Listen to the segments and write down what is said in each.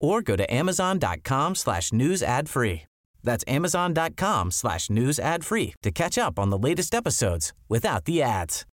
or go to amazon.com slash news ad free. That's amazon.com slash news ad free to catch up on the latest episodes without the ads.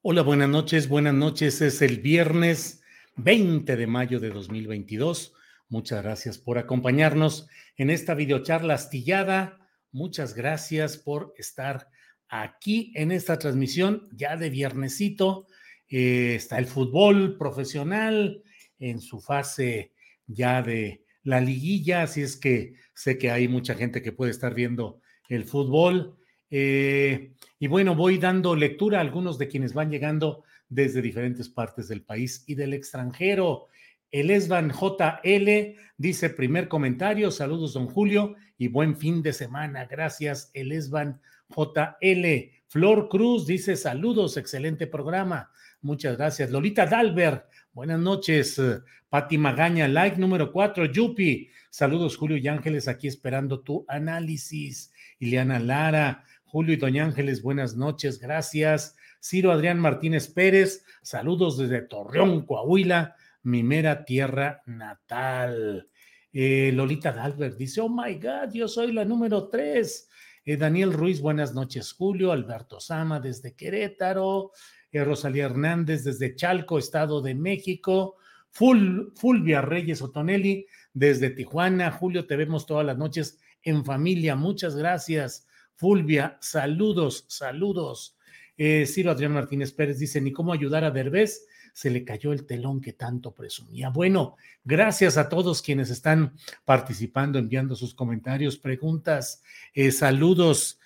Hola, buenas noches, buenas noches. Es el viernes 20 de mayo de 2022. Muchas gracias por acompañarnos en esta videocharla astillada. Muchas gracias por estar aquí en esta transmisión ya de viernesito eh, está el fútbol profesional en su fase ya de la liguilla, así es que sé que hay mucha gente que puede estar viendo el fútbol. Eh, y bueno, voy dando lectura a algunos de quienes van llegando desde diferentes partes del país y del extranjero. El Esban JL dice primer comentario, saludos don Julio y buen fin de semana. Gracias, el Esban JL. Flor Cruz dice saludos, excelente programa. Muchas gracias. Lolita Dalbert, buenas noches. Pati Magaña, like número cuatro. Yupi, saludos Julio y Ángeles, aquí esperando tu análisis. Ileana Lara, Julio y Doña Ángeles, buenas noches, gracias. Ciro Adrián Martínez Pérez, saludos desde Torreón, Coahuila, mi mera tierra natal. Eh, Lolita Dalbert dice, oh my God, yo soy la número tres. Eh, Daniel Ruiz, buenas noches, Julio. Alberto Sama desde Querétaro. Eh, Rosalía Hernández desde Chalco, Estado de México, Fulvia Reyes Otonelli desde Tijuana, Julio, te vemos todas las noches en familia, muchas gracias. Fulvia, saludos, saludos. Eh, Ciro Adrián Martínez Pérez dice, ni cómo ayudar a Derbez, se le cayó el telón que tanto presumía. Bueno, gracias a todos quienes están participando, enviando sus comentarios, preguntas, eh, saludos,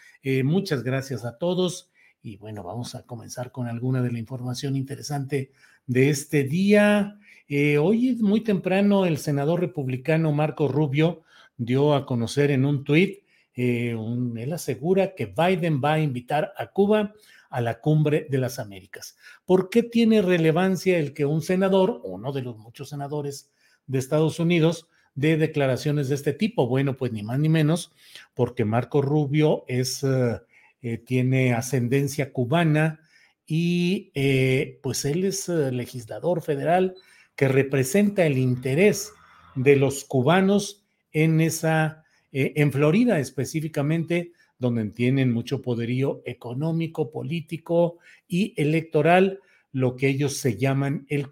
muchas gracias a todos. Y bueno, vamos a comenzar con alguna de la información interesante de este día. Eh, hoy muy temprano el senador republicano Marco Rubio dio a conocer en un tuit, eh, él asegura que Biden va a invitar a Cuba a la cumbre de las Américas. ¿Por qué tiene relevancia el que un senador, uno de los muchos senadores de Estados Unidos, dé declaraciones de este tipo? Bueno, pues ni más ni menos, porque Marco Rubio es... Eh, eh, tiene ascendencia cubana y eh, pues él es eh, legislador federal que representa el interés de los cubanos en esa, en Florida específicamente, donde tienen mucho poderío económico, político y electoral, lo que ellos se llaman el,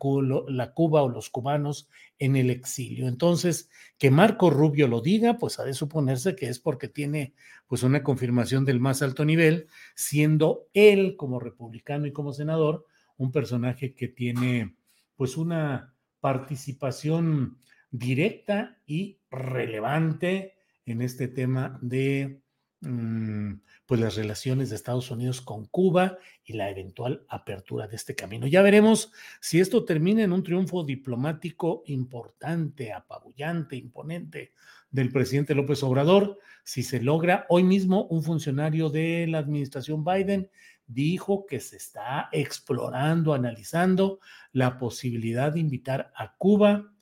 la Cuba o los cubanos en el exilio. Entonces, que Marco Rubio lo diga, pues ha de suponerse que es porque tiene pues una confirmación del más alto nivel, siendo él como republicano y como senador un personaje que tiene pues una participación directa y relevante en este tema de pues las relaciones de Estados Unidos con Cuba y la eventual apertura de este camino. Ya veremos si esto termina en un triunfo diplomático importante, apabullante, imponente del presidente López Obrador, si se logra. Hoy mismo un funcionario de la administración Biden dijo que se está explorando, analizando la posibilidad de invitar a Cuba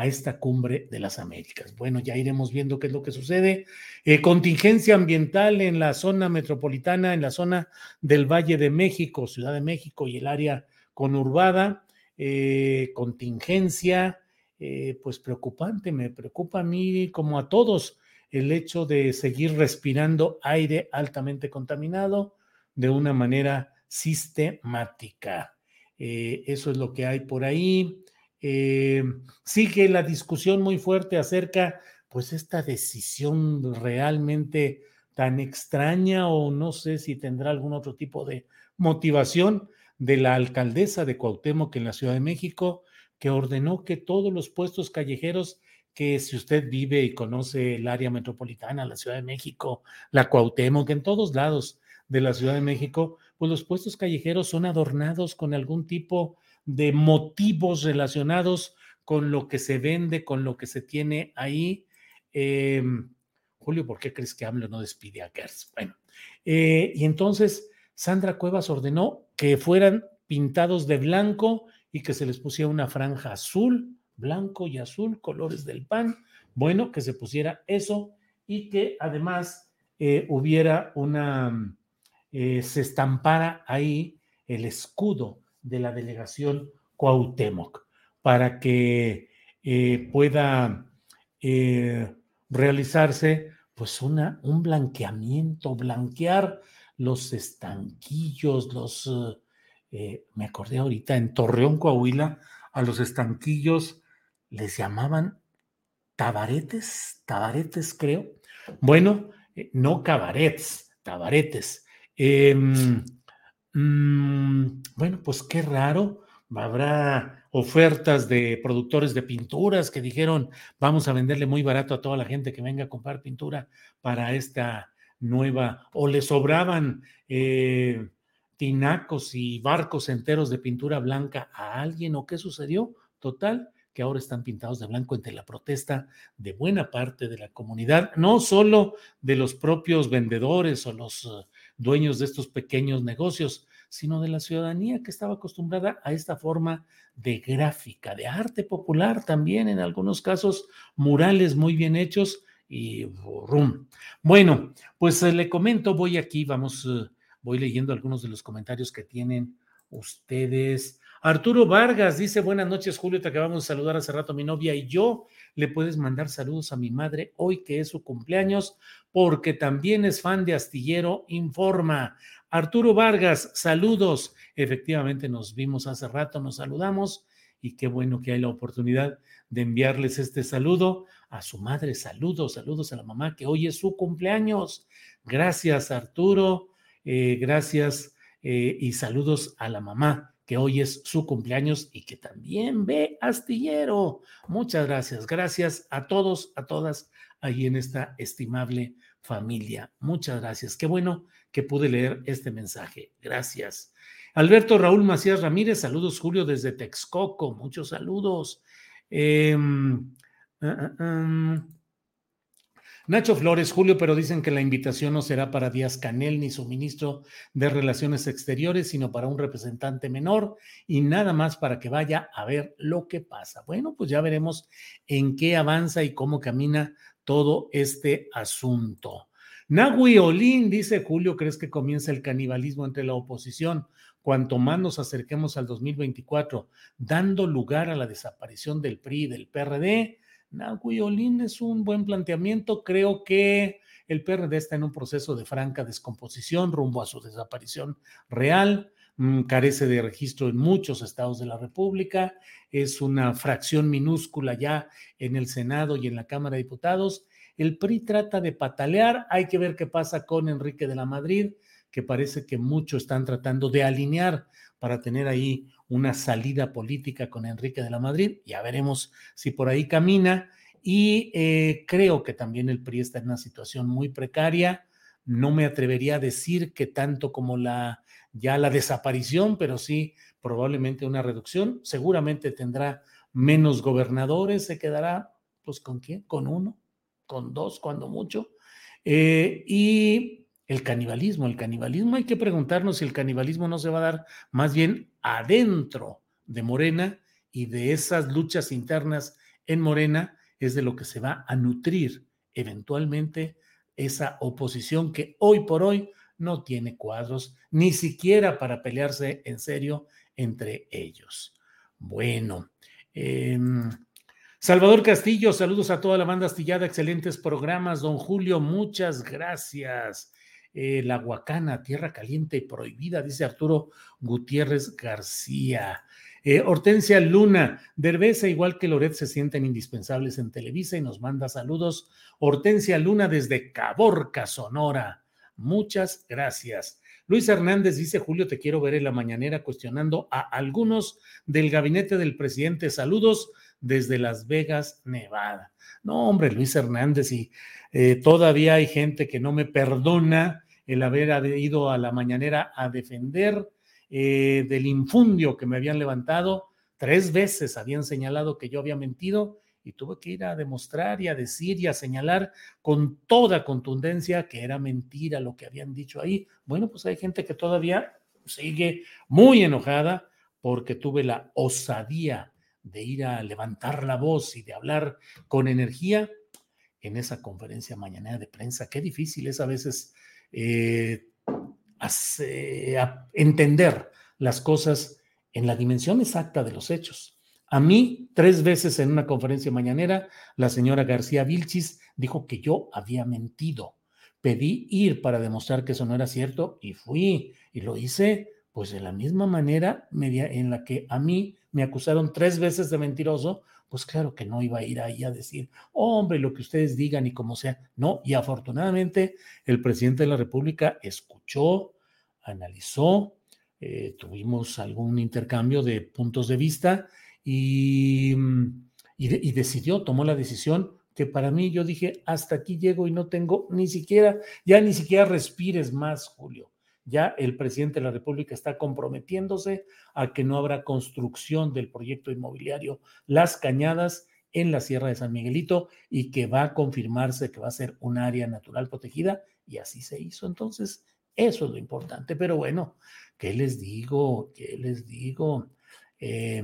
a esta cumbre de las Américas. Bueno, ya iremos viendo qué es lo que sucede. Eh, contingencia ambiental en la zona metropolitana, en la zona del Valle de México, Ciudad de México y el área conurbada. Eh, contingencia, eh, pues preocupante, me preocupa a mí como a todos el hecho de seguir respirando aire altamente contaminado de una manera sistemática. Eso es lo que hay por ahí. Eh, sigue la discusión muy fuerte acerca, pues, esta decisión realmente tan extraña o no sé si tendrá algún otro tipo de motivación de la alcaldesa de Cuauhtémoc en la Ciudad de México, que ordenó que todos los puestos callejeros que si usted vive y conoce el área metropolitana, la Ciudad de México, la Cuauhtémoc, en todos lados de la Ciudad de México, pues los puestos callejeros son adornados con algún tipo de motivos relacionados con lo que se vende, con lo que se tiene ahí. Em, Julio, ¿por qué crees que AMLO no despide a Gers? Bueno, eh, y entonces Sandra Cuevas ordenó que fueran pintados de blanco y que se les pusiera una franja azul, blanco y azul, colores del pan. Bueno, que se pusiera eso y que además eh, hubiera una, eh, se estampara ahí el escudo de la delegación Cuauhtémoc para que pueda realizarse pues una, un blanqueamiento, blanquear los estanquillos, los, eh, eh, me acordé ahorita, en Torreón, Coahuila, a los estanquillos les llamaban tabaretes, tabaretes creo. Bueno, eh, no cabarets, tabaretes. Mm, bueno, pues qué raro, habrá ofertas de productores de pinturas que dijeron, vamos a venderle muy barato a toda la gente que venga a comprar pintura para esta nueva, o le sobraban eh, tinacos y barcos enteros de pintura blanca a alguien, o qué sucedió. Total, que ahora están pintados de blanco entre la protesta de buena parte de la comunidad, no solo de los propios vendedores o los dueños de estos pequeños negocios, sino de la ciudadanía que estaba acostumbrada a esta forma de gráfica, de arte popular también, en algunos casos murales muy bien hechos y rum. Bueno, pues eh, le comento, voy aquí, vamos, eh, voy leyendo algunos de los comentarios que tienen ustedes. Arturo Vargas dice, buenas noches, Julio, te acabamos de saludar hace rato mi novia y yo. Le puedes mandar saludos a mi madre hoy que es su cumpleaños, porque también es fan de Astillero Informa. Arturo Vargas, saludos. Efectivamente, nos vimos hace rato, nos saludamos y qué bueno que hay la oportunidad de enviarles este saludo a su madre. Saludos, saludos a la mamá que hoy es su cumpleaños. Gracias, Arturo. Eh, gracias eh, y saludos a la mamá que hoy es su cumpleaños y que también ve astillero. Muchas gracias. Gracias a todos, a todas ahí en esta estimable familia. Muchas gracias. Qué bueno que pude leer este mensaje. Gracias. Alberto Raúl Macías Ramírez, saludos Julio desde Texcoco, muchos saludos. Ah. Nacho Flores, Julio, pero dicen que la invitación no será para Díaz Canel ni su ministro de Relaciones Exteriores, sino para un representante menor y nada más para que vaya a ver lo que pasa. Bueno, pues ya veremos en qué avanza y cómo camina todo este asunto. Nagui Olín, dice Julio, ¿crees que comienza el canibalismo entre la oposición? Cuanto más nos acerquemos al 2024, dando lugar a la desaparición del PRI y del PRD. Nagui Olín es un buen planteamiento. Creo que el PRD está en un proceso de franca descomposición rumbo a su desaparición real. Mm, carece de registro en muchos estados de la República. Es una fracción minúscula ya en el Senado y en la Cámara de Diputados el PRI trata de patalear, hay que ver qué pasa con Enrique de la Madrid, que parece que muchos están tratando de alinear para tener ahí una salida política con Enrique de la Madrid. Ya veremos si por ahí camina. Y eh, creo que también el PRI está en una situación muy precaria. No me atrevería a decir que tanto como la ya la desaparición, pero sí probablemente una reducción. Seguramente tendrá menos gobernadores, se quedará, pues con quién, con uno con dos cuando mucho. Eh, y el canibalismo, el canibalismo hay que preguntarnos si el canibalismo no se va a dar más bien adentro de Morena y de esas luchas internas en Morena es de lo que se va a nutrir eventualmente esa oposición que hoy por hoy no tiene cuadros ni siquiera para pelearse en serio entre ellos. Bueno, eh, Salvador Castillo, saludos a toda la banda astillada, excelentes programas. Don Julio, muchas gracias. Eh, la Huacana, tierra caliente y prohibida, dice Arturo Gutiérrez García. Eh, Hortensia Luna, Derbeza, igual que Loret, se sienten indispensables en Televisa y nos manda saludos. Hortensia Luna desde Caborca, Sonora. Muchas gracias. Luis Hernández dice, Julio, te quiero ver en la mañanera cuestionando a algunos del gabinete del presidente. Saludos desde Las Vegas, Nevada. No, hombre, Luis Hernández, y eh, todavía hay gente que no me perdona el haber ido a la mañanera a defender eh, del infundio que me habían levantado. Tres veces habían señalado que yo había mentido y tuve que ir a demostrar y a decir y a señalar con toda contundencia que era mentira lo que habían dicho ahí. Bueno, pues hay gente que todavía sigue muy enojada porque tuve la osadía de ir a levantar la voz y de hablar con energía en esa conferencia mañana de prensa. Qué difícil es a veces eh, entender las cosas en la dimensión exacta de los hechos. A mí, tres veces en una conferencia mañanera, la señora García Vilchis dijo que yo había mentido. Pedí ir para demostrar que eso no era cierto y fui y lo hice pues de la misma manera media en la que a mí me acusaron tres veces de mentiroso, pues claro que no iba a ir ahí a decir, hombre, lo que ustedes digan y como sea. No, y afortunadamente el presidente de la República escuchó, analizó, eh, tuvimos algún intercambio de puntos de vista y, y decidió, tomó la decisión que para mí yo dije, hasta aquí llego y no tengo ni siquiera, ya ni siquiera respires más, Julio. Ya el presidente de la República está comprometiéndose a que no habrá construcción del proyecto inmobiliario Las Cañadas en la Sierra de San Miguelito y que va a confirmarse que va a ser un área natural protegida y así se hizo. Entonces, eso es lo importante. Pero bueno, ¿qué les digo? ¿Qué les digo? Eh,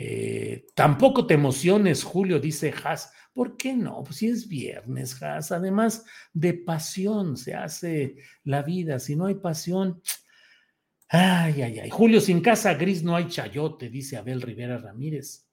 eh, tampoco te emociones, Julio, dice Haas. ¿Por qué no? Pues si es viernes, Haas. Además de pasión se hace la vida. Si no hay pasión, ay, ay, ay. Julio, sin casa gris no hay chayote, dice Abel Rivera Ramírez.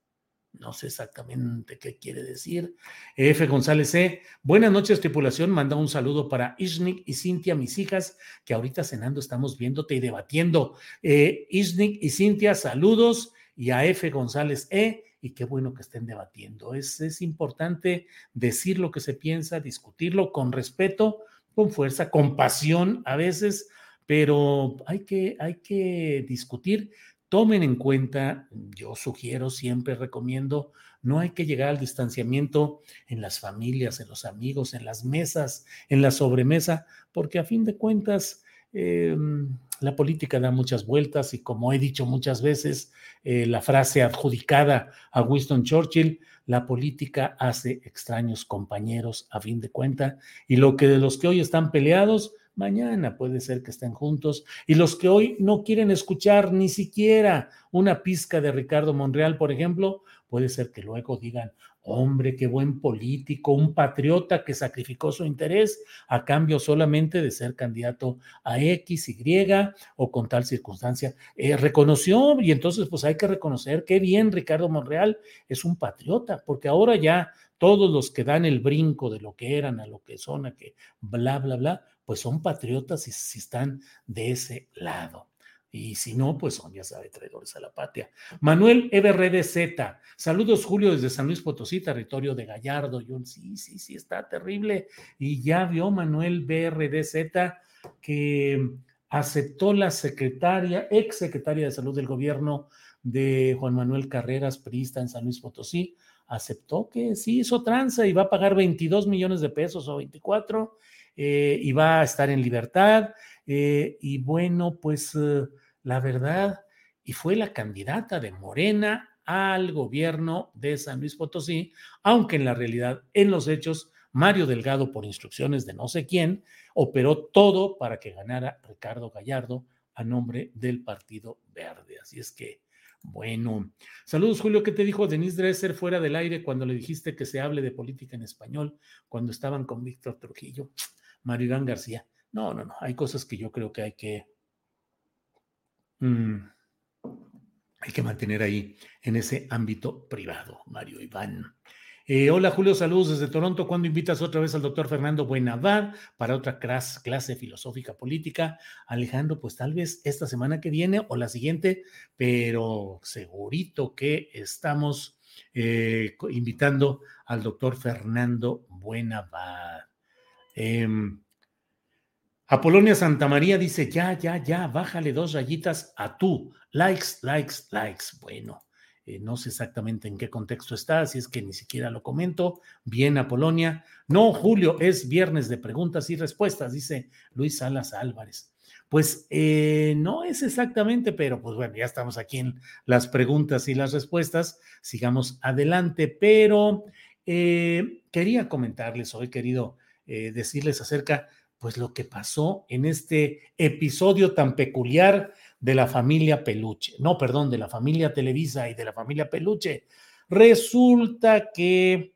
No sé exactamente qué quiere decir. F. González C. Buenas noches, tripulación. Manda un saludo para Isnik y Cintia, mis hijas, que ahorita cenando estamos viéndote y debatiendo. Eh, Isnik y Cintia, saludos. Y a F. González E. Y qué bueno que estén debatiendo. Es, es importante decir lo que se piensa, discutirlo con respeto, con fuerza, con pasión a veces, pero hay que, hay que discutir tomen en cuenta, yo sugiero, siempre recomiendo, no hay que llegar al distanciamiento en las familias, en los amigos, en las mesas, en la sobremesa, porque a fin de cuentas em, la política da muchas vueltas y como he dicho muchas veces, eh, la frase adjudicada a Winston Churchill, la política hace extraños compañeros a fin de cuentas y lo que de los que hoy están peleados, mañana puede ser que estén juntos. Y los que hoy no quieren escuchar ni siquiera una pizca de Ricardo Monreal, por ejemplo, puede ser que luego digan, hombre, qué buen político, un patriota que sacrificó su interés a cambio solamente de ser candidato a X, Y o con tal circunstancia. Eh, reconoció y entonces pues hay que reconocer qué bien Ricardo Monreal es un patriota, porque ahora ya todos los que dan el brinco de lo que eran a lo que son, a que bla, bla, bla, pues son patriotas y si están de ese lado. Y si no, pues son, ya sabe, traidores a la patria. Manuel EBRDZ, saludos Julio desde San Luis Potosí, territorio de Gallardo. Sí, sí, sí, está terrible. Y ya vio Manuel BRDZ que aceptó la secretaria, ex secretaria de salud del gobierno de Juan Manuel Carreras, priista en San Luis Potosí, aceptó que sí hizo tranza y va a pagar 22 millones de pesos o 24 eh, y va a estar en libertad. Eh, y bueno, pues eh, la verdad, y fue la candidata de Morena al gobierno de San Luis Potosí, aunque en la realidad, en los hechos, Mario Delgado, por instrucciones de no sé quién, operó todo para que ganara Ricardo Gallardo a nombre del Partido Verde. Así es que, bueno, saludos Julio, ¿qué te dijo Denise Dresser fuera del aire cuando le dijiste que se hable de política en español cuando estaban con Víctor Trujillo? Mario Iván García. No, no, no. Hay cosas que yo creo que hay que. Mm, hay que mantener ahí en ese ámbito privado, Mario Iván. Eh, hola Julio, saludos desde Toronto. ¿Cuándo invitas otra vez al doctor Fernando Buenavar para otra clase filosófica política? Alejandro, pues tal vez esta semana que viene o la siguiente, pero segurito que estamos eh, invitando al doctor Fernando Buenavar. Eh, Apolonia Santamaría dice, ya, ya, ya, bájale dos rayitas a tú. Likes, likes, likes. Bueno, eh, no sé exactamente en qué contexto está, así es que ni siquiera lo comento. Bien, Apolonia. No, Julio, es viernes de preguntas y respuestas, dice Luis Salas Álvarez. Pues eh, no es exactamente, pero pues bueno, ya estamos aquí en las preguntas y las respuestas. Sigamos adelante, pero eh, quería comentarles hoy, querido decirles acerca, pues lo que pasó en este episodio tan peculiar de la familia Peluche, no, perdón, de la familia Televisa y de la familia Peluche. Resulta que,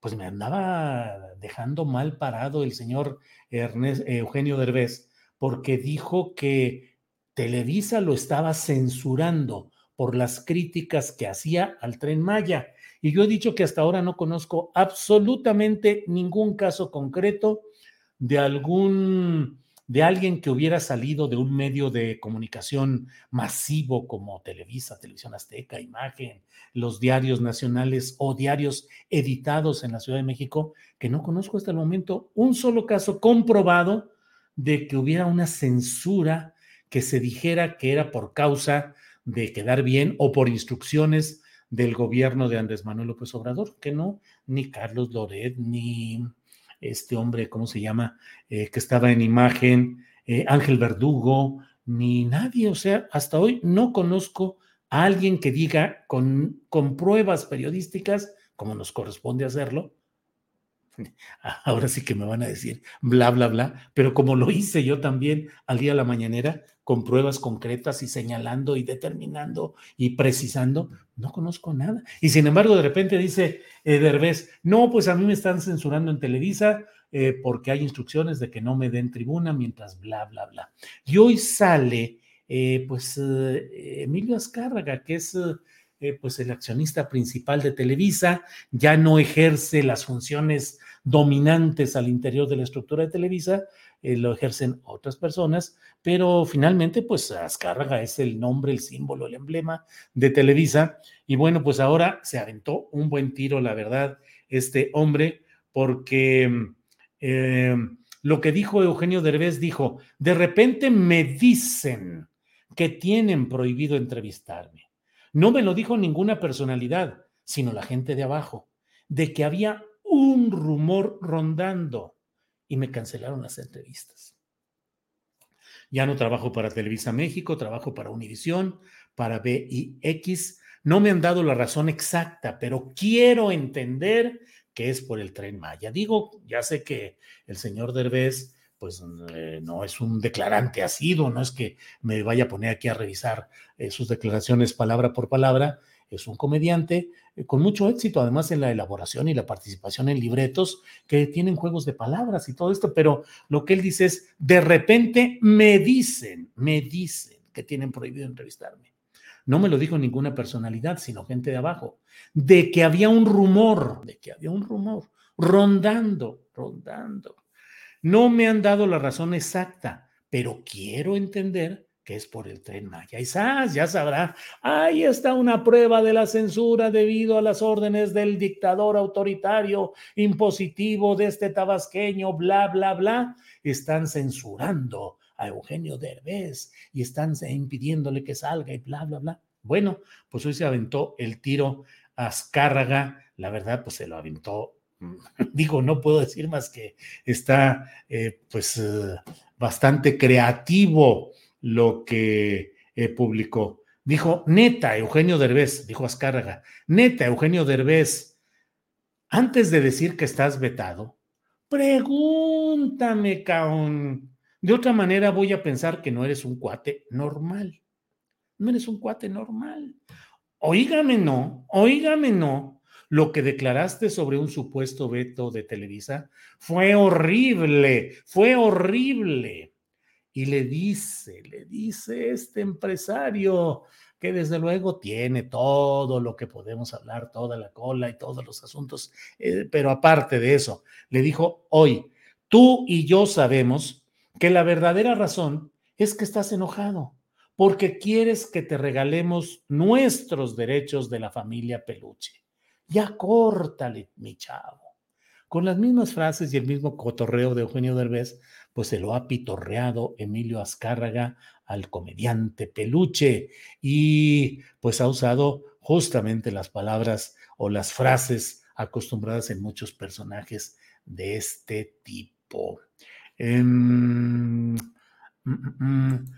pues me andaba dejando mal parado el señor Ernest, Eugenio Derbez, porque dijo que Televisa lo estaba censurando por las críticas que hacía al tren Maya. Y yo he dicho que hasta ahora no conozco absolutamente ningún caso concreto de algún de alguien que hubiera salido de un medio de comunicación masivo como Televisa, Televisión Azteca, Imagen, los diarios nacionales o diarios editados en la Ciudad de México, que no conozco hasta el momento un solo caso comprobado de que hubiera una censura que se dijera que era por causa de quedar bien o por instrucciones del gobierno de Andrés Manuel López Obrador, que no, ni Carlos Loret, ni este hombre, ¿cómo se llama? Eh, que estaba en imagen, eh, Ángel Verdugo, ni nadie, o sea, hasta hoy no conozco a alguien que diga con, con pruebas periodísticas, como nos corresponde hacerlo, ahora sí que me van a decir bla, bla, bla, pero como lo hice yo también al día de la mañanera, con pruebas concretas y señalando y determinando y precisando, no conozco nada. Y sin embargo, de repente dice eh, Derbez, no, pues a mí me están censurando en Televisa eh, porque hay instrucciones de que no me den tribuna mientras bla, bla, bla. Y hoy sale, eh, pues, Emilio Azcárraga, que es... pues el accionista principal de Televisa, ya no ejerce las funciones dominantes al interior de la estructura de Televisa, eh, lo ejercen otras personas, pero finalmente, pues Azcárraga es el nombre, el símbolo, el emblema de Televisa. Y bueno, pues ahora se aventó un buen tiro, la verdad, este hombre, porque eh, lo que dijo Eugenio Derbez dijo, de repente me dicen que tienen prohibido entrevistarme. No me lo dijo ninguna personalidad, sino la gente de abajo, de que había un rumor rondando y me cancelaron las entrevistas. Ya no trabajo para Televisa México, trabajo para Univisión, para BIX. No me han dado la razón exacta, pero quiero entender que es por el tren Maya. Digo, ya sé que el señor Derbez pues eh, no es un declarante asido, no es que me vaya a poner aquí a revisar eh, sus declaraciones palabra por palabra, es un comediante con mucho éxito, además en la elaboración y la participación en libretos que tienen juegos de palabras y todo esto, pero lo que él dice es, de repente me dicen, me dicen que tienen prohibido entrevistarme. No me lo dijo ninguna personalidad, sino gente de abajo, de que había un rumor, de que había un rumor rondando, rondando. No me han dado la razón exacta, pero quiero entender es por el tren Maya. Y ya sabrá, ahí está una prueba de la censura debido a las órdenes del dictador autoritario impositivo de este tabasqueño, bla, bla, bla. Están censurando a Eugenio Derbez y están impidiéndole que salga y bla, bla, bla. Bueno, pues hoy se aventó el tiro a Azcárraga, la verdad, pues se lo aventó digo, no puedo decir más que está eh, pues eh, bastante creativo lo que eh, publicó. Dijo, neta, Eugenio Derbez, dijo Azcárraga, neta, Eugenio Derbez, antes de decir que estás vetado, pregúntame, caón. De otra manera voy a pensar que no eres un cuate normal. No eres un cuate normal. Oígame no, oígame no. Lo que declaraste sobre un supuesto veto de Televisa fue horrible, fue horrible y le dice, le dice este empresario que desde luego tiene todo lo que podemos hablar, toda la cola y todos los asuntos, eh, pero aparte de eso, le dijo hoy, tú y yo sabemos que la verdadera razón es que estás enojado porque quieres que te regalemos nuestros derechos de la familia Peluche. Ya córtale, mi chavo. Con las mismas frases y el mismo cotorreo de Eugenio Derbez, pues se lo ha pitorreado Emilio Azcárraga al comediante Peluche y pues ha usado justamente las palabras o las frases acostumbradas en muchos personajes de este tipo. Em, mm, mm, mm.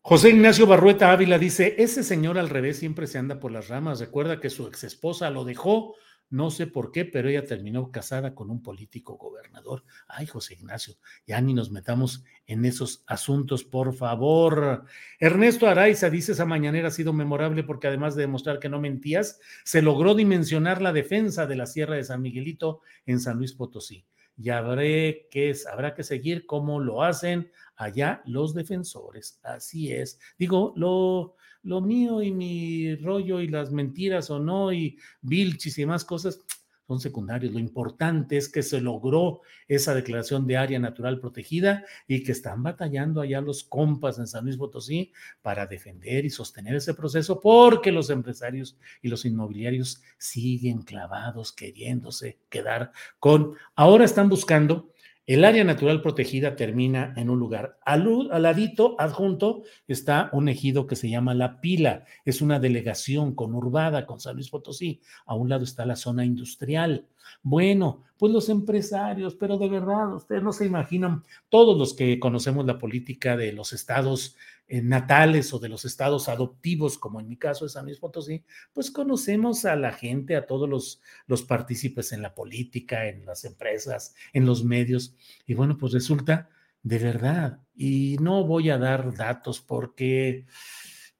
José Ignacio Barrueta Ávila dice, ese señor al revés siempre se anda por las ramas. Recuerda que su ex esposa lo dejó, no sé por qué, pero ella terminó casada con un político gobernador. Ay, José Ignacio, ya ni nos metamos en esos asuntos, por favor. Ernesto Araiza dice, esa mañanera ha sido memorable porque además de demostrar que no mentías, se logró dimensionar la defensa de la Sierra de San Miguelito en San Luis Potosí y habré que, habrá que seguir cómo lo hacen allá los defensores. Así es. Digo, lo, lo mío y mi rollo y las mentiras o no y vilchis y más cosas son secundarios. Lo importante es que se logró esa declaración de área natural protegida y que están batallando allá los compas en San Luis Potosí para defender y sostener ese proceso porque los empresarios y los inmobiliarios siguen clavados queriéndose quedar con... Ahora están buscando el área natural protegida termina en un lugar. Al, ladito, adjunto, está un ejido que se llama La Pila. Es una delegación conurbada con San Luis Potosí. A un lado está la zona industrial. Bueno, pues los empresarios, pero de verdad, ustedes no se imaginan, todos los que conocemos la política de los estados natales o de los estados adoptivos, como en mi caso de San Luis Potosí, pues conocemos a la gente, a todos los, los partícipes en la política, en las empresas, en los medios. Y bueno, pues resulta de verdad, y no voy a dar datos porque,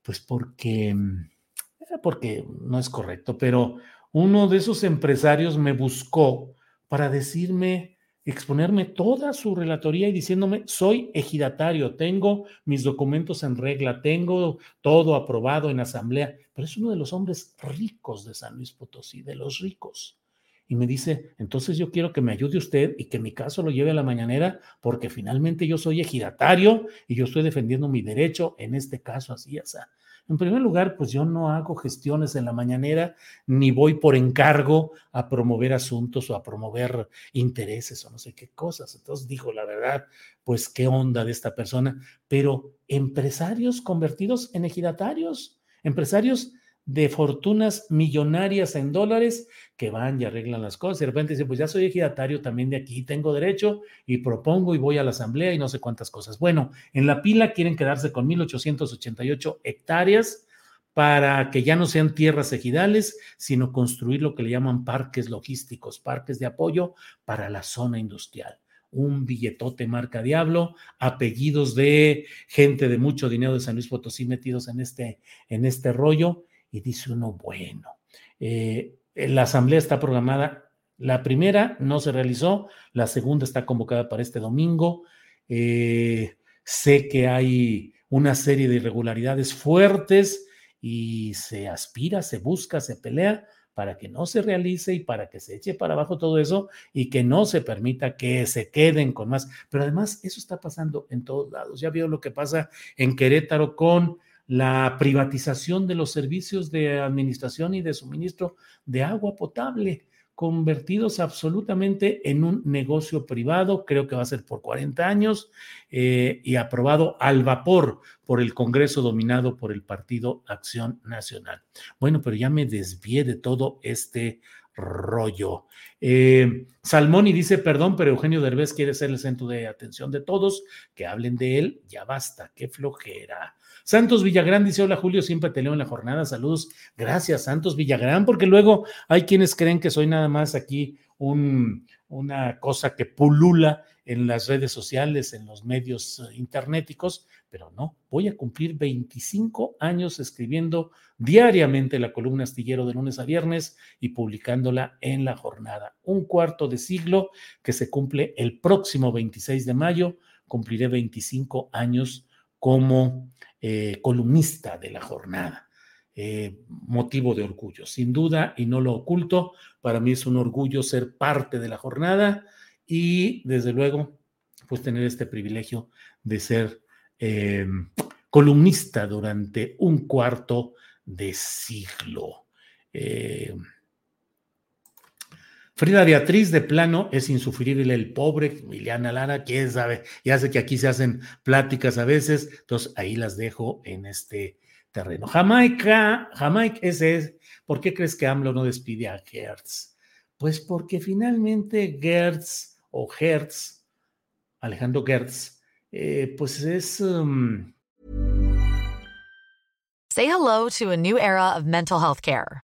pues porque, eh, porque no es correcto, pero uno de esos empresarios me buscó para decirme, exponerme toda su relatoría y diciéndome, soy ejidatario, tengo mis documentos en regla, tengo todo aprobado en asamblea, pero es uno de los hombres ricos de San Luis Potosí, de los ricos. Y me dice, entonces yo quiero que me ayude usted y que mi caso lo lleve a la mañanera, porque finalmente yo soy ejidatario y yo estoy defendiendo mi derecho, en este caso así, así. En primer lugar, pues yo no hago gestiones en la mañanera, ni voy por encargo a promover asuntos o a promover intereses o no sé qué cosas. Entonces dijo, la verdad, pues qué onda de esta persona, pero empresarios convertidos en ejidatarios, empresarios de fortunas millonarias en dólares que van y arreglan las cosas. De repente dice, pues ya soy ejidatario también de aquí, tengo derecho y propongo y voy a la asamblea y no sé cuántas cosas. Bueno, en la pila quieren quedarse con 1.888 hectáreas para que ya no sean tierras ejidales, sino construir lo que le llaman parques logísticos, parques de apoyo para la zona industrial un billetote marca Diablo, apellidos de gente de mucho dinero de San Luis Potosí metidos en este, en este rollo y dice uno, bueno, eh, la asamblea está programada, la primera no se realizó, la segunda está convocada para este domingo. Eh, sé que hay una serie de irregularidades fuertes y se aspira, se busca, se pelea para que no se realice y para que se eche para abajo todo eso y que no se permita que se queden con más. Pero además eso está pasando en todos lados. Ya vio lo que pasa en Querétaro con la privatización de los servicios de administración y de suministro de agua potable, convertidos absolutamente en un negocio privado, creo que va a ser por 40 años, eh, y aprobado al vapor por el Congreso dominado por el Partido Acción Nacional. Bueno, pero ya me desvié de todo este rollo. Eh, Salmoni dice, perdón, pero Eugenio Derbez quiere ser el centro de atención de todos, que hablen de él, ya basta, qué flojera. Santos Villagrán dice: Hola Julio, siempre te leo en la jornada. Saludos. Gracias, Santos Villagrán, porque luego hay quienes creen que soy nada más aquí un, una cosa que pulula en las redes sociales, en los medios eh, internéticos, pero no, voy a cumplir 25 años escribiendo diariamente la columna astillero de lunes a viernes y publicándola en la jornada. Un cuarto de siglo que se cumple el próximo 26 de mayo, cumpliré 25 años como eh, columnista de la jornada. eh, motivo de orgullo, sin duda, y no lo oculto. Para mí es un orgullo ser parte de la jornada y desde luego, pues tener este privilegio de ser eh, columnista durante un cuarto de siglo. Frida Beatriz, de plano, es insufrible el pobre. Liliana Lara, quién sabe, ya sé que aquí se hacen pláticas a veces, entonces ahí las dejo en este terreno. Jamaica, Jamaica, ese es. ¿Por qué crees que AMLO no despide a Gertz? Pues porque finalmente Gertz o Hertz, Alejandro Gertz, eh, pues es. Um... Say hello to a new era of mental health care.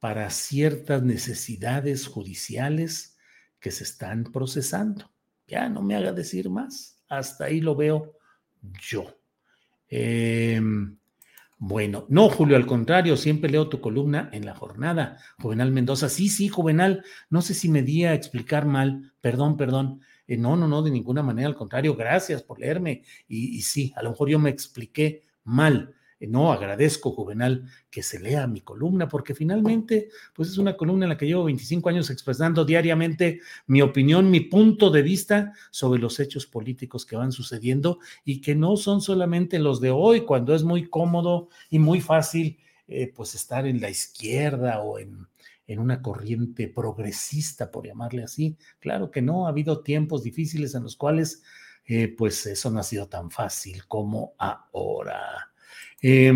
para ciertas necesidades judiciales que se están procesando. Ya no me haga decir más. Hasta ahí lo veo yo. Em, bueno, no, Julio, al contrario, siempre leo tu columna en la jornada. Juvenal Mendoza, sí, sí, Juvenal, no sé si me di a explicar mal, perdón, perdón. Eh, no, no, no, de ninguna manera, al contrario, gracias por leerme. Y, y sí, a lo mejor yo me expliqué mal. Eh, no agradezco, Juvenal, que se lea mi columna, porque finalmente, pues es una columna en la que llevo 25 años expresando diariamente mi opinión, mi punto de vista sobre los hechos políticos que van sucediendo y que no son solamente los de hoy, cuando es muy cómodo y muy fácil, eh, pues estar en la izquierda o en, en una corriente progresista, por llamarle así. Claro que no, ha habido tiempos difíciles en los cuales, eh, pues eso no ha sido tan fácil como ahora. Eh,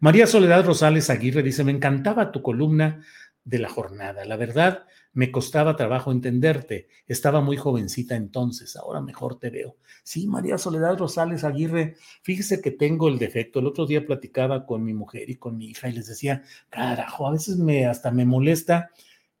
María Soledad Rosales Aguirre dice, me encantaba tu columna de la jornada. La verdad, me costaba trabajo entenderte. Estaba muy jovencita entonces, ahora mejor te veo. Sí, María Soledad Rosales Aguirre, fíjese que tengo el defecto. El otro día platicaba con mi mujer y con mi hija y les decía, carajo, a veces me hasta me molesta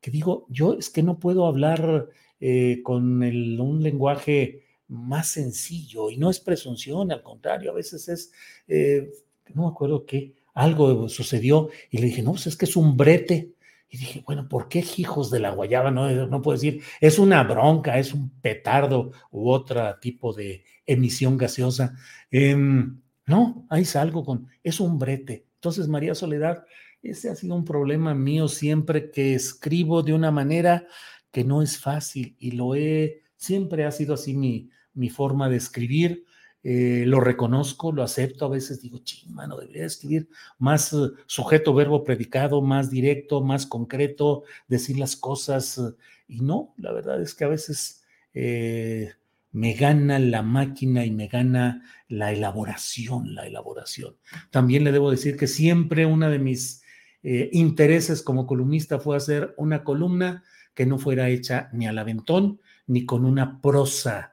que digo, yo es que no puedo hablar eh, con un lenguaje más sencillo y no es presunción, al contrario, a veces es eh, no me acuerdo qué, algo sucedió y le dije, no, pues es que es un brete. Y dije, bueno, ¿por qué hijos de la guayaba? No, no puedo decir, es una bronca, es un petardo u otro tipo de emisión gaseosa. Em, no, ahí salgo con, es un brete. Entonces, María Soledad, ese ha sido un problema mío siempre que escribo de una manera que no es fácil y lo he, siempre ha sido así mi, mi forma de escribir eh, lo reconozco, lo acepto, a veces digo, ching, mano, debería escribir más eh, sujeto, verbo, predicado, más directo, más concreto, decir las cosas, eh, y no, la verdad es que a veces me gana la máquina y me gana la elaboración, la elaboración. También le debo decir que siempre uno de mis intereses como columnista fue hacer una columna que no fuera hecha ni al aventón, ni con una prosa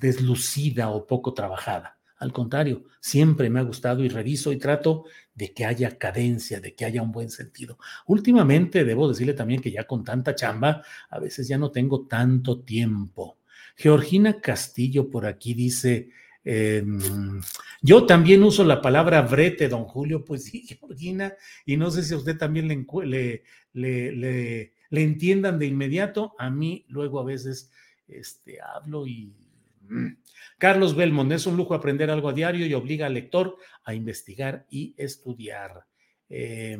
deslucida o poco trabajada. Al contrario, siempre me ha gustado y reviso y trato de que haya cadencia, de que haya un buen sentido. Últimamente, debo decirle también que ya con tanta chamba, a veces ya no tengo tanto tiempo. Georgina Castillo por aquí dice, em, yo también uso la palabra brete, don Julio, pues sí, Georgina, y no sé si a usted también le entiendan de inmediato. A mí luego a veces este, hablo y... Mm. Carlos Belmont, es un lujo aprender algo a diario y obliga al lector a investigar y estudiar. Eh,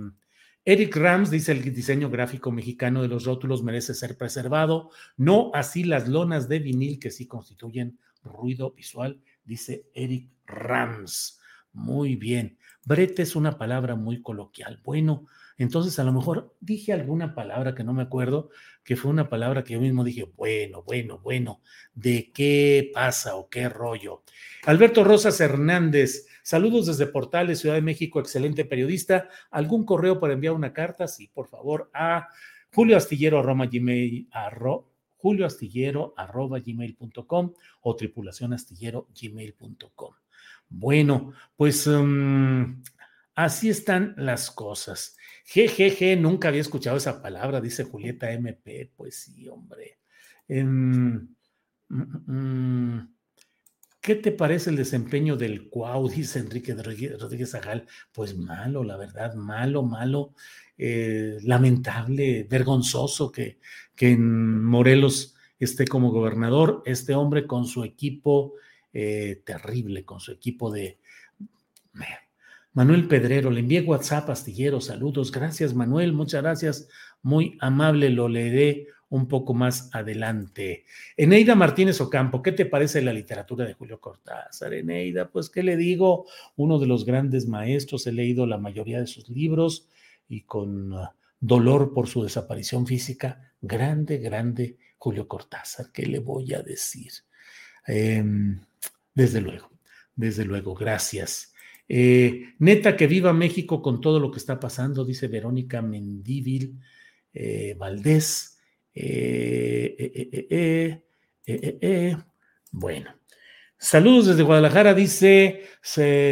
Eric Rams dice el diseño gráfico mexicano de los rótulos merece ser preservado, no así las lonas de vinil que sí constituyen ruido visual, dice Eric Rams. Muy bien. Brete es una palabra muy coloquial. Bueno, entonces a lo mejor dije alguna palabra que no me acuerdo, que fue una palabra que yo mismo dije, bueno, bueno, bueno, ¿de qué pasa o qué rollo? Alberto Rosas Hernández, saludos desde Portales, Ciudad de México, excelente periodista. ¿Algún correo para enviar una carta? Sí, por favor, a Julio Astillero, gmail, Julio Astillero, arroba gmail.com o tripulación astillero, gmail.com. Bueno, pues um, así están las cosas. Jejeje, nunca había escuchado esa palabra, dice Julieta MP. Pues sí, hombre. Em, mm, mm, ¿Qué te parece el desempeño del Cuau? Dice Enrique Rodríguez Ajal. Pues malo, la verdad, malo, malo, eh, lamentable, vergonzoso que, que en Morelos esté como gobernador este hombre con su equipo eh, terrible, con su equipo de... Manuel Pedrero, le envié WhatsApp, astillero, saludos. Gracias, Manuel, muchas gracias. Muy amable, lo leeré un poco más adelante. Eneida Martínez Ocampo, ¿qué te parece la literatura de Julio Cortázar? Eneida, pues, ¿qué le digo? Uno de los grandes maestros, he leído la mayoría de sus libros y con uh, dolor por su desaparición física. Grande, grande Julio Cortázar, ¿qué le voy a decir? Em, desde luego, desde luego, gracias. Eh, neta que viva México con todo lo que está pasando, dice Verónica Mendívil eh, Valdés. Eh, bueno, Saludos desde Guadalajara, dice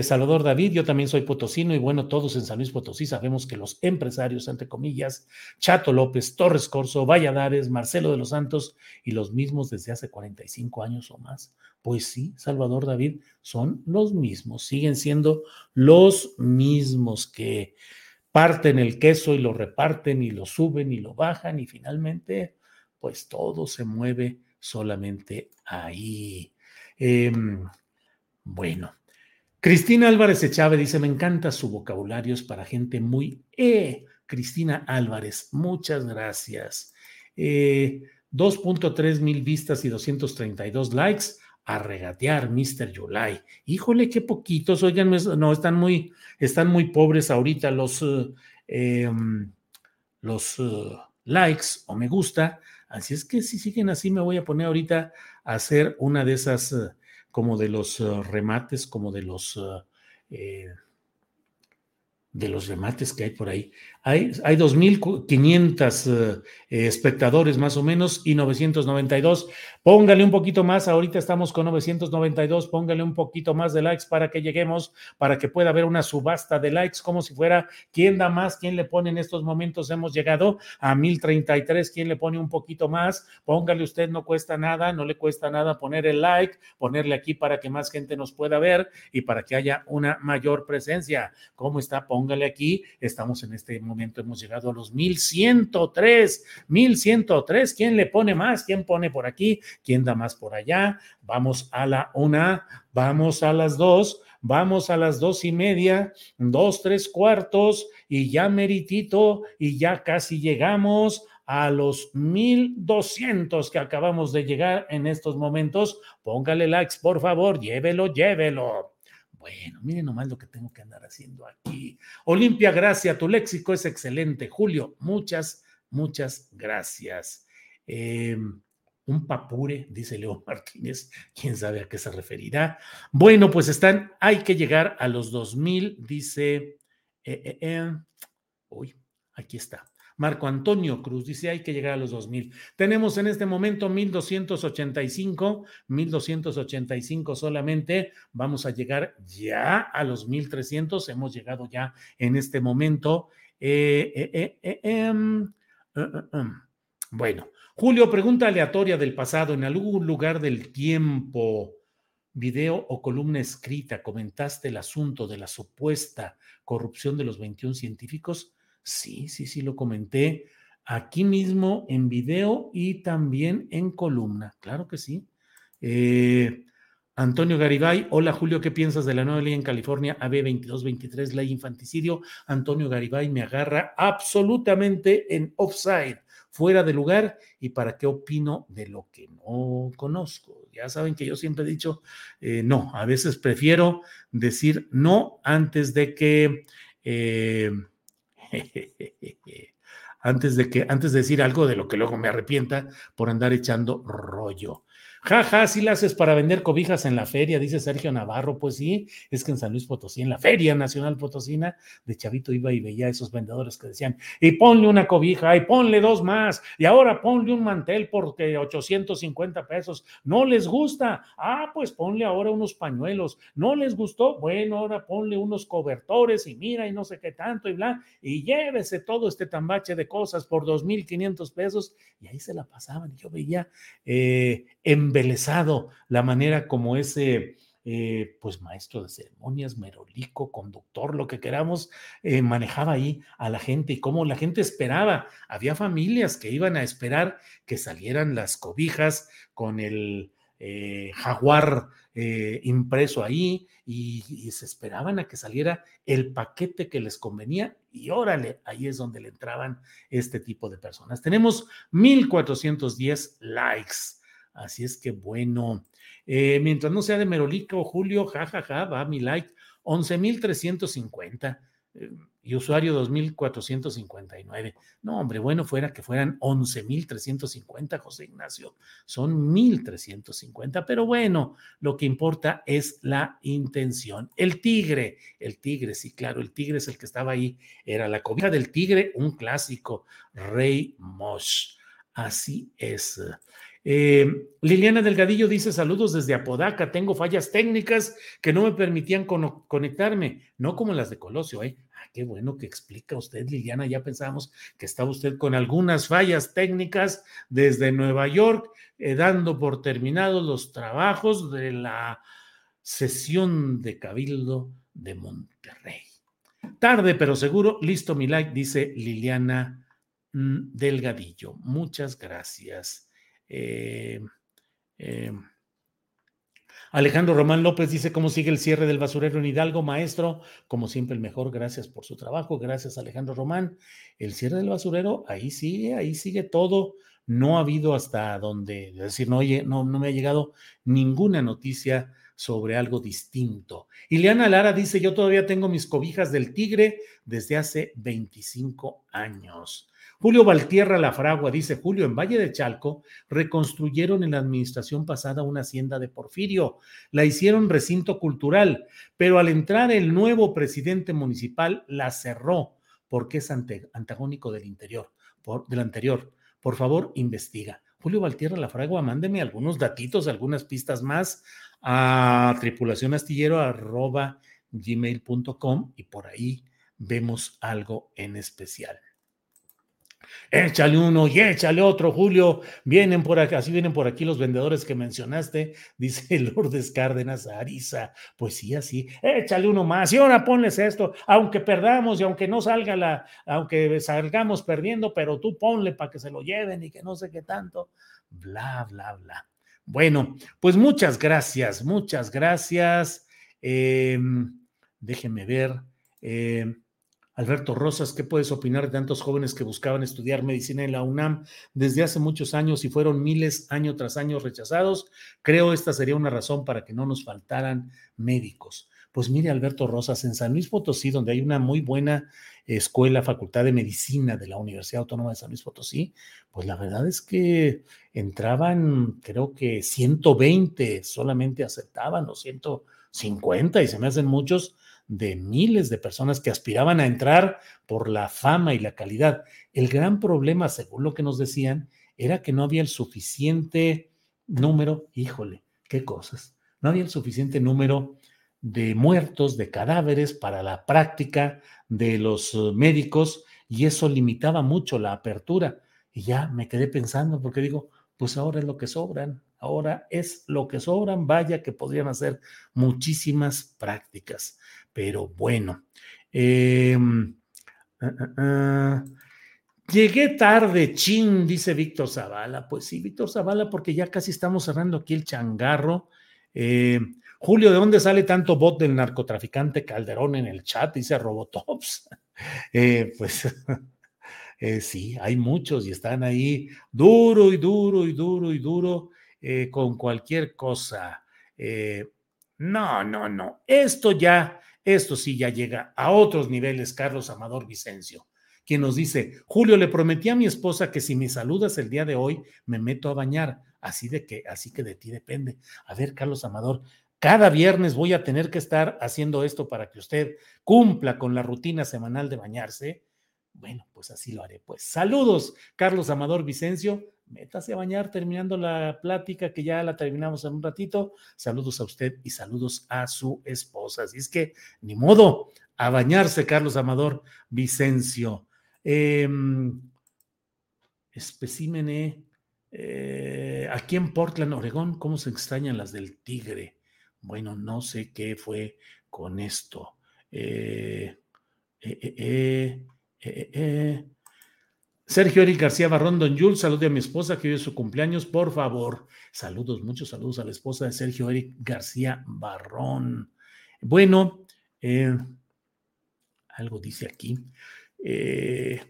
Salvador David. Yo también soy potosino y bueno, todos en San Luis Potosí sabemos que los empresarios, entre comillas, Chato López, Torres Corso, Valladares, Marcelo de los Santos y los mismos desde hace 45 años o más. Pues sí, Salvador David, son los mismos, siguen siendo los mismos que parten el queso y lo reparten y lo suben y lo bajan y finalmente, pues todo se mueve solamente ahí. Em, bueno, Cristina Álvarez Echave dice, me encanta su vocabulario, es para gente muy... Eh, Cristina Álvarez, muchas gracias. 2.3 eh, mil vistas y 232 likes a regatear, Mr. Yulai. Híjole, qué poquitos, oigan, no, están muy, están muy pobres ahorita los, eh, em, los likes o me gusta. Así es que si siguen así, me voy a poner ahorita hacer una de esas, eh, como de los eh, remates, como de los eh, de los remates que hay por ahí. Hay, hay 2.500 eh, espectadores más o menos y 992. Póngale un poquito más, ahorita estamos con 992, póngale un poquito más de likes para que lleguemos, para que pueda haber una subasta de likes, como si fuera quién da más, quién le pone en estos momentos. Hemos llegado a 1033, quién le pone un poquito más. Póngale usted, no cuesta nada, no le cuesta nada poner el like, ponerle aquí para que más gente nos pueda ver y para que haya una mayor presencia. ¿Cómo está? póngale aquí, estamos en este momento, hemos llegado a los 1103, 1103, ¿quién le pone más? ¿Quién pone por aquí? ¿Quién da más por allá? Vamos a la una, vamos a las dos, vamos a las dos y media, dos, tres cuartos, y ya meritito, y ya casi llegamos a los 1200 que acabamos de llegar en estos momentos. Póngale likes, por favor, llévelo, llévelo. Bueno, miren nomás lo que tengo que andar haciendo aquí. Olimpia, gracias. Tu léxico es excelente. Julio, muchas, muchas gracias. Em, un papure, dice Leo Martínez, quién sabe a qué se referirá. Bueno, pues están, hay que llegar a los 2000, dice, eh, eh, eh, uy, aquí está. Marco Antonio Cruz dice hay que llegar a los 2000. Tenemos en este momento 1285, 1285 solamente. Vamos a llegar ya a los 1300. Hemos llegado ya en este momento. Eh, eh, eh, em, em. bueno, Julio, pregunta aleatoria del pasado. En algún lugar del tiempo, video o columna escrita, comentaste el asunto de la supuesta corrupción de los 21 científicos. Sí, sí, sí, lo comenté aquí mismo en video y también en columna. Claro que sí. Eh, Antonio Garibay, hola Julio, ¿qué piensas de la nueva ley en California AB 2223, ley infanticidio? Antonio Garibay me agarra absolutamente en offside, fuera de lugar, y para qué opino de lo que no conozco. Ya saben que yo siempre he dicho, eh, no, a veces prefiero decir no antes de que... Eh, antes de que, antes de decir algo de lo que luego me arrepienta por andar echando rollo. Jaja, si la haces para vender cobijas en la feria, dice Sergio Navarro. Pues sí, es que en San Luis Potosí, en la Feria Nacional Potosina, de Chavito iba y veía a esos vendedores que decían, y ponle una cobija, y ponle dos más, y ahora ponle un mantel porque 850 pesos. No les gusta. Ah, pues ponle ahora unos pañuelos. No les gustó. Bueno, ahora ponle unos cobertores y mira y no sé qué tanto y bla, y llévese todo este tambache de cosas por 2.500 pesos. Y ahí se la pasaban. Yo veía eh, embelesado la manera como ese, eh, pues maestro de ceremonias, merolico, conductor, lo que queramos, eh, manejaba ahí a la gente y cómo la gente esperaba. Había familias que iban a esperar que salieran las cobijas con el eh, jaguar impreso ahí y, y, se esperaban a que saliera el paquete que les convenía y órale, ahí es donde le entraban este tipo de personas. Tenemos 1410 likes. Así es que bueno, eh, mientras no sea de Merolico, Julio, jajaja, ja, ja, va mi like, 11.350 eh, y usuario 2.459. No, hombre, bueno fuera que fueran 11.350, José Ignacio. Son 1.350, pero bueno, lo que importa es la intención. El tigre, el tigre, sí, claro, el tigre es el que estaba ahí. Era la cobija del tigre, un clásico, Rey Mosh. Así es. Eh, Liliana Delgadillo dice saludos desde Apodaca, tengo fallas técnicas que no me permitían conectarme, no como las de Colosio, ¿eh? Ah, qué bueno que explica usted, Liliana, ya pensábamos que estaba usted con algunas fallas técnicas desde Nueva York, eh, dando por terminados los trabajos de la sesión de Cabildo de Monterrey. Tarde, pero seguro, listo mi like, dice Liliana mm, Delgadillo. Muchas gracias. Eh, eh, Alejandro Román López dice cómo sigue el cierre del basurero en Hidalgo, maestro, como siempre el mejor, gracias por su trabajo, gracias Alejandro Román. El cierre del basurero, ahí sigue, ahí sigue todo. No ha habido hasta donde, es decir, no, no, no me ha llegado ninguna noticia sobre algo distinto. Ileana Lara dice, yo todavía tengo mis cobijas del tigre desde hace 25 años. Julio Valtierra Lafragua dice, Julio, en Valle de Chalco reconstruyeron en la administración pasada una hacienda de Porfirio, la hicieron recinto cultural, pero al entrar el nuevo presidente municipal la cerró porque es antagónico del interior, por, del anterior. Por favor, investiga. Julio Valtierra Lafragua, mándeme algunos datitos, algunas pistas más a tripulacionastillero.gmail.com y por ahí vemos algo en especial. Échale uno y échale otro, Julio. Vienen por acá, así vienen por aquí los vendedores que mencionaste, dice Lourdes Cárdenas Ariza. Pues sí, así, échale uno más y ahora ponles esto, aunque perdamos y aunque no salga la, aunque salgamos perdiendo, pero tú ponle para que se lo lleven y que no sé qué tanto. Bla, bla, bla. Bueno, pues muchas gracias, muchas gracias. Eh, déjenme ver. Eh, Alberto Rosas, ¿qué puedes opinar de tantos jóvenes que buscaban estudiar medicina en la UNAM desde hace muchos años y fueron miles año tras año rechazados? Creo esta sería una razón para que no nos faltaran médicos. Pues mire, Alberto Rosas, en San Luis Potosí, donde hay una muy buena escuela, facultad de medicina de la Universidad Autónoma de San Luis Potosí, pues la verdad es que entraban, creo que 120 solamente aceptaban, o 150, y se me hacen muchos de miles de personas que aspiraban a entrar por la fama y la calidad. El gran problema, según lo que nos decían, era que no había el suficiente número, híjole, qué cosas, no había el suficiente número de muertos, de cadáveres para la práctica de los eh, médicos y eso limitaba mucho la apertura. Y ya me quedé pensando porque digo, pues ahora es lo que sobran, ahora es lo que sobran, vaya que podrían hacer muchísimas prácticas pero bueno. Em, ah, ah, ah, Llegué tarde, chin, dice Víctor Zavala. Pues sí, Víctor Zavala, porque ya casi estamos cerrando aquí el changarro. Eh, Julio, ¿de dónde sale tanto bot del narcotraficante Calderón en el chat? Dice Robotops. Eh, pues eh, sí, hay muchos y están ahí duro y duro y duro y duro con cualquier cosa. no, no, no. Esto ya, esto sí ya llega a otros niveles, Carlos Amador Vicencio quien nos dice, Julio, le prometí a mi esposa que si me saludas el día de hoy, me meto a bañar. Así de que, así que de ti depende. A ver, Carlos Amador, cada viernes voy a tener que estar haciendo esto para que usted cumpla con la rutina semanal de bañarse. Bueno, pues así lo haré. Pues saludos, Carlos Amador Vicencio. Métase a bañar terminando la plática que ya la terminamos en un ratito. Saludos a usted y saludos a su esposa. Así es que, ni modo, a bañarse, Carlos Amador Vicencio. Eh, especímene. Eh, aquí en Portland, Oregón, ¿cómo se extrañan las del tigre? Bueno, no sé qué fue con esto. Eh, eh, Sergio Eric García Barrón, don Jules, salude a mi esposa que hoy es su cumpleaños, por favor. Saludos, muchos saludos a la esposa de Sergio Eric García Barrón. Bueno, algo dice aquí. Eh,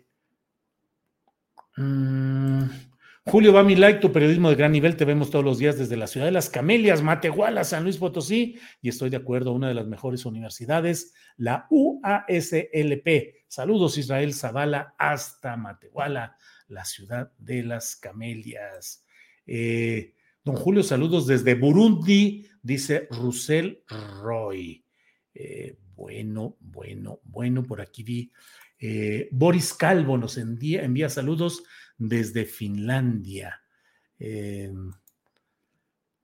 mm, Julio va mi like, tu periodismo de gran nivel, te vemos todos los días desde la ciudad de las Camelias, Matehuala, San Luis Potosí, y estoy de acuerdo, una de las mejores universidades, la UASLP. Saludos Israel Zavala hasta Matehuala, la ciudad de las Camelias. Eh, don Julio, saludos desde Burundi, dice Russell Roy. Eh, bueno, bueno, bueno, por aquí vi eh, Boris Calvo nos envía, envía, saludos desde Finlandia.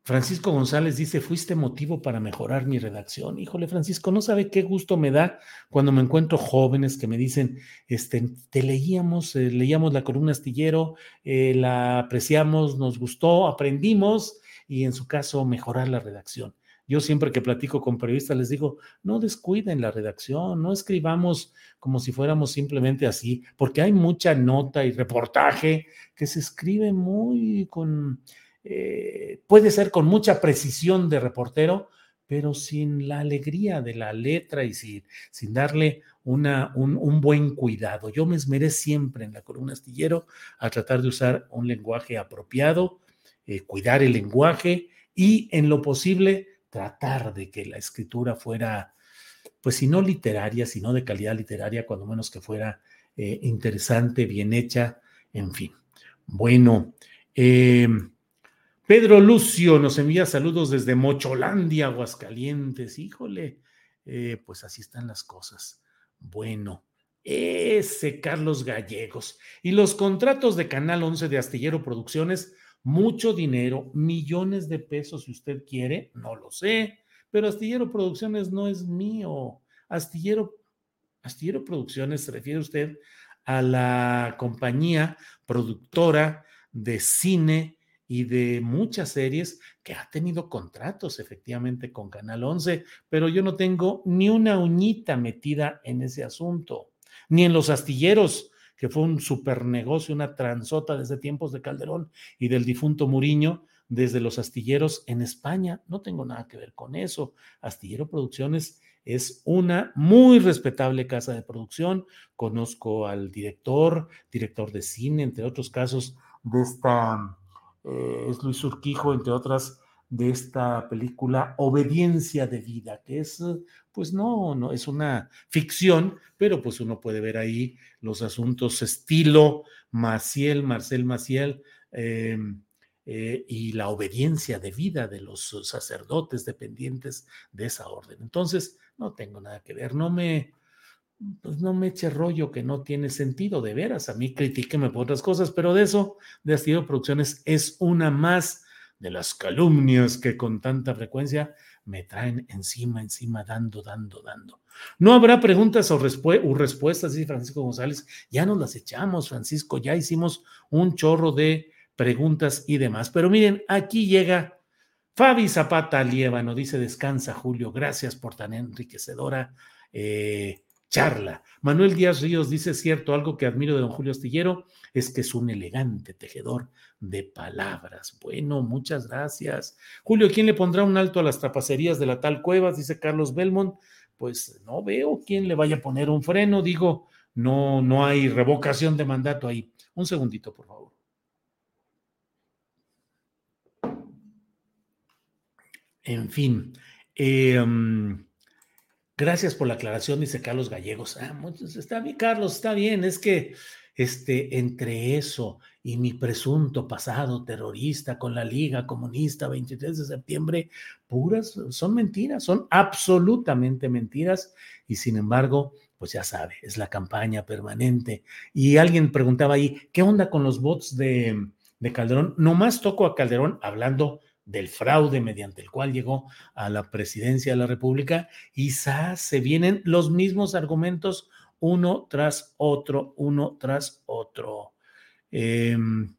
Eh, Francisco González dice, fuiste motivo para mejorar mi redacción. Híjole, Francisco, no sabe qué gusto me da cuando me encuentro jóvenes que me dicen, este, te leíamos, eh, leíamos la columna astillero, la apreciamos, nos gustó, aprendimos y en su caso mejorar la redacción. Yo siempre que platico con periodistas les digo, no descuiden la redacción, no escribamos como si fuéramos simplemente así, porque hay mucha nota y reportaje que se escribe muy con, eh, puede ser con mucha precisión de reportero, pero sin la alegría de la letra y sin, sin darle un, buen cuidado. Yo me esmeré siempre en la columna astillero a tratar de usar un lenguaje apropiado, eh, cuidar el lenguaje y en lo posible tratar de que la escritura fuera, pues si no literaria, sino de calidad literaria, cuando menos que fuera eh, interesante, bien hecha, en fin. Bueno, eh, Pedro Lucio nos envía saludos desde Mocholandia, Aguascalientes. Híjole, eh, pues así están las cosas. Bueno, ese Carlos Gallegos. Y los contratos de Canal 11 de Astillero Producciones mucho dinero, millones de pesos si usted quiere, no lo sé, pero Astillero Producciones no es mío. Astillero, Astillero Producciones se refiere usted a la compañía productora de cine y de muchas series que ha tenido contratos efectivamente con Canal 11, pero yo no tengo ni una uñita metida en ese asunto, ni en los astilleros que fue un super negocio, una transota desde tiempos de Calderón y del difunto Muriño, desde los astilleros en España. No tengo nada que ver con eso. Astillero Producciones es una muy respetable casa de producción. Conozco al director, director de cine, entre otros casos, de esta, eh, es Luis Urquijo, entre otras de esta película Obediencia de Vida, que es, pues no, no, es una ficción, pero pues uno puede ver ahí los asuntos estilo Maciel, Marcel Maciel, em, eh, y la obediencia de vida de los sacerdotes dependientes de esa orden. Entonces, no tengo nada que ver, no me, pues no me eche rollo que no tiene sentido, de veras, a mí critíqueme por otras cosas, pero de eso, de Astillero Producciones, es una más de las calumnias que con tanta frecuencia me traen encima, encima, dando, dando, dando. No habrá preguntas o, respuestas, dice Francisco González. Ya nos las echamos, Francisco, ya hicimos un chorro de preguntas y demás. Pero miren, aquí llega Fabi Zapata Liévano, dice, descansa Julio, gracias por tan enriquecedora eh, charla. Manuel Díaz Ríos dice cierto, algo que admiro de don Julio Astillero es que es un elegante tejedor de palabras. Bueno, muchas gracias. Julio, ¿quién le pondrá un alto a las trapacerías de la tal Cuevas? Dice Carlos Belmont. Pues no veo quién le vaya a poner un freno. Digo, no, no hay revocación de mandato ahí. Un segundito, por favor. En fin. Eh, Gracias por la aclaración, dice Carlos Gallegos. Ah, está bien, Carlos, está bien. Es que este, entre eso y mi presunto pasado terrorista con la Liga Comunista 23 de septiembre, puras, son mentiras, son absolutamente mentiras. Y sin embargo, pues ya sabe, es la campaña permanente. Y alguien preguntaba ahí, ¿qué onda con los bots de, de Calderón? Nomás toco a Calderón hablando del fraude mediante el cual llegó a la presidencia de la República, quizás se vienen los mismos argumentos uno tras otro, uno tras otro. Em,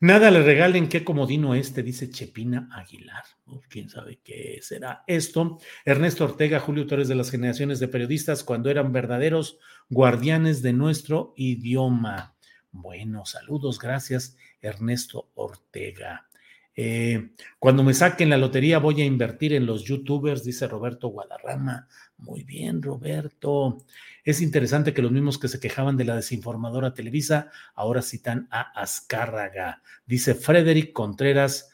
nada le regalen qué comodino este, dice Chepina Aguilar. ¿Quién sabe qué será esto? Ernesto Ortega, Julio Torres de las generaciones de periodistas cuando eran verdaderos guardianes de nuestro idioma. Bueno, saludos, gracias, Ernesto Ortega. Eh, cuando me saquen la lotería voy a invertir en los youtubers, dice Roberto Guadarrama. Muy bien, Roberto. Es interesante que los mismos que se quejaban de la desinformadora Televisa ahora citan a Azcárraga. Dice Frederick Contreras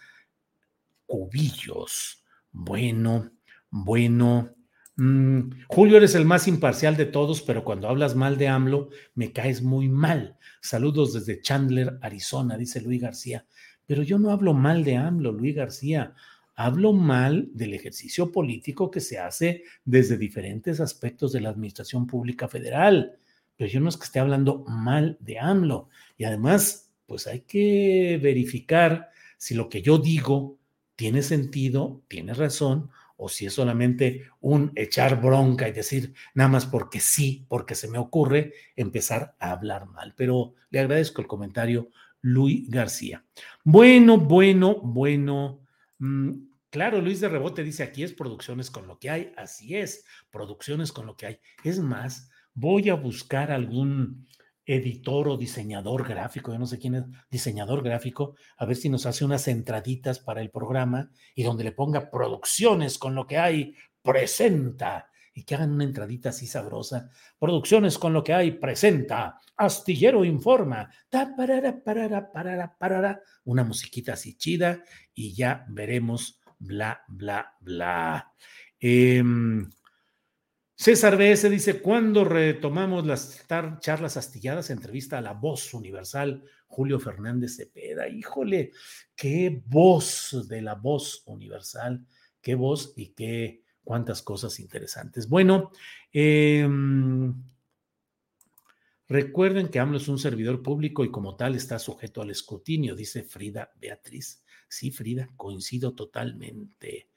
Cubillos. Bueno, bueno. Mm, Julio, eres el más imparcial de todos, pero cuando hablas mal de AMLO, me caes muy mal. Saludos desde Chandler, Arizona, dice Luis García. Pero yo no hablo mal de AMLO, Luis García. Hablo mal del ejercicio político que se hace desde diferentes aspectos de la administración pública federal. Pero yo no es que esté hablando mal de AMLO. Y además, pues hay que verificar si lo que yo digo tiene sentido, tiene razón, o si es solamente un echar bronca y decir nada más porque sí, porque se me ocurre empezar a hablar mal. Pero le agradezco el comentario, Luis García. Bueno, bueno, bueno. Mm, claro, Luis de Rebote dice aquí es producciones con lo que hay. Así es, producciones con lo que hay. Es más, voy a buscar algún editor o diseñador gráfico, yo no sé quién es, diseñador gráfico, a ver si nos hace unas entraditas para el programa y donde le ponga producciones con lo que hay, presenta y que hagan una entradita así sabrosa. Producciones con lo que hay, presenta. Astillero informa. Ta, parara, parara, parara, parara. Una musiquita así chida y ya veremos bla, bla, bla. Em, César BS dice, ¿cuándo retomamos las charlas astilladas? Entrevista a la voz universal, Julio Fernández Cepeda. Híjole, qué voz de la voz universal, qué voz y qué cuántas cosas interesantes. Bueno, em, recuerden que AMLO es un servidor público y como tal está sujeto al escrutinio, dice Frida Beatriz. Sí, Frida, coincido totalmente.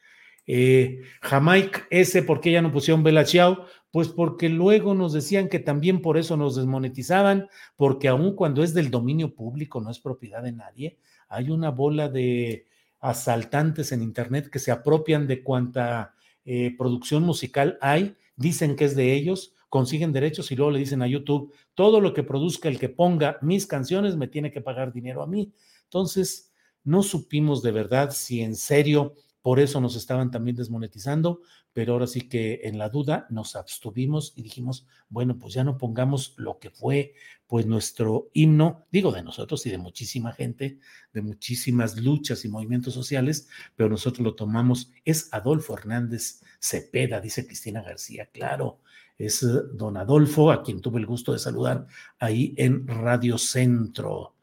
Eh, Jamaica ese, ¿por qué ya no pusieron Bella Chiao? Pues porque luego nos decían que también por eso nos desmonetizaban, porque aun cuando es del dominio público, no es propiedad de nadie, hay una bola de asaltantes en Internet que se apropian de cuanta eh, producción musical hay, dicen que es de ellos, consiguen derechos y luego le dicen a YouTube, todo lo que produzca el que ponga mis canciones me tiene que pagar dinero a mí. Entonces, no supimos de verdad si en serio por eso nos estaban también desmonetizando, pero ahora sí que en la duda nos abstuvimos y dijimos, bueno, pues ya no pongamos lo que fue pues nuestro himno, digo de nosotros y de muchísima gente, de muchísimas luchas y movimientos sociales, pero nosotros lo tomamos, es Adolfo Hernández Cepeda, dice Cristina García, claro, es eh, don Adolfo, a quien tuve el gusto de saludar ahí en Radio Centro.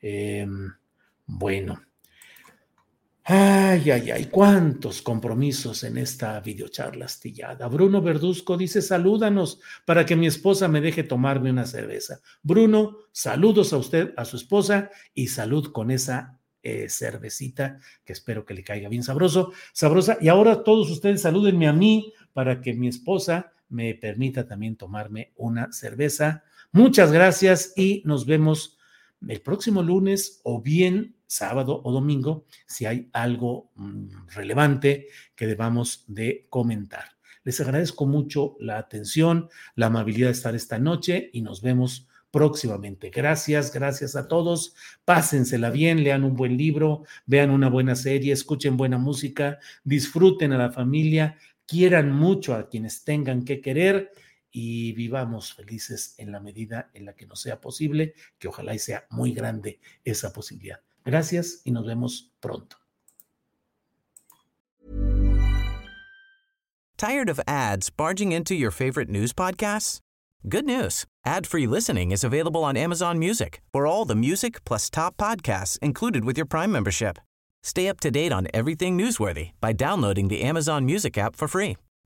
Em, bueno, Ay, ay, ay, cuántos compromisos en esta videocharla astillada. Bruno Verduzco dice, salúdanos para que mi esposa me deje tomarme una cerveza. Bruno, saludos a usted, a su esposa y salud con esa eh, cervecita que espero que le caiga bien sabroso, sabrosa. Y ahora todos ustedes salúdenme a mí para que mi esposa me permita también tomarme una cerveza. Muchas gracias y nos vemos el próximo lunes o bien sábado o domingo si hay algo mm, relevante que debamos de comentar. Les agradezco mucho la atención, la amabilidad de estar esta noche y nos vemos próximamente. Gracias, gracias a todos. Pásensela bien, lean un buen libro, vean una buena serie, escuchen buena música, disfruten a la familia, quieran mucho a quienes tengan que querer y vivamos felices en la medida en la que nos sea posible, que ojalá y sea muy grande esa posibilidad. Gracias y nos vemos pronto. Tired of ads barging into your favorite news podcasts? Good news. Ad-free listening is available on Amazon Music. For all the music plus top podcasts included with your Prime membership. Stay up to date on everything newsworthy by downloading the Amazon Music app for free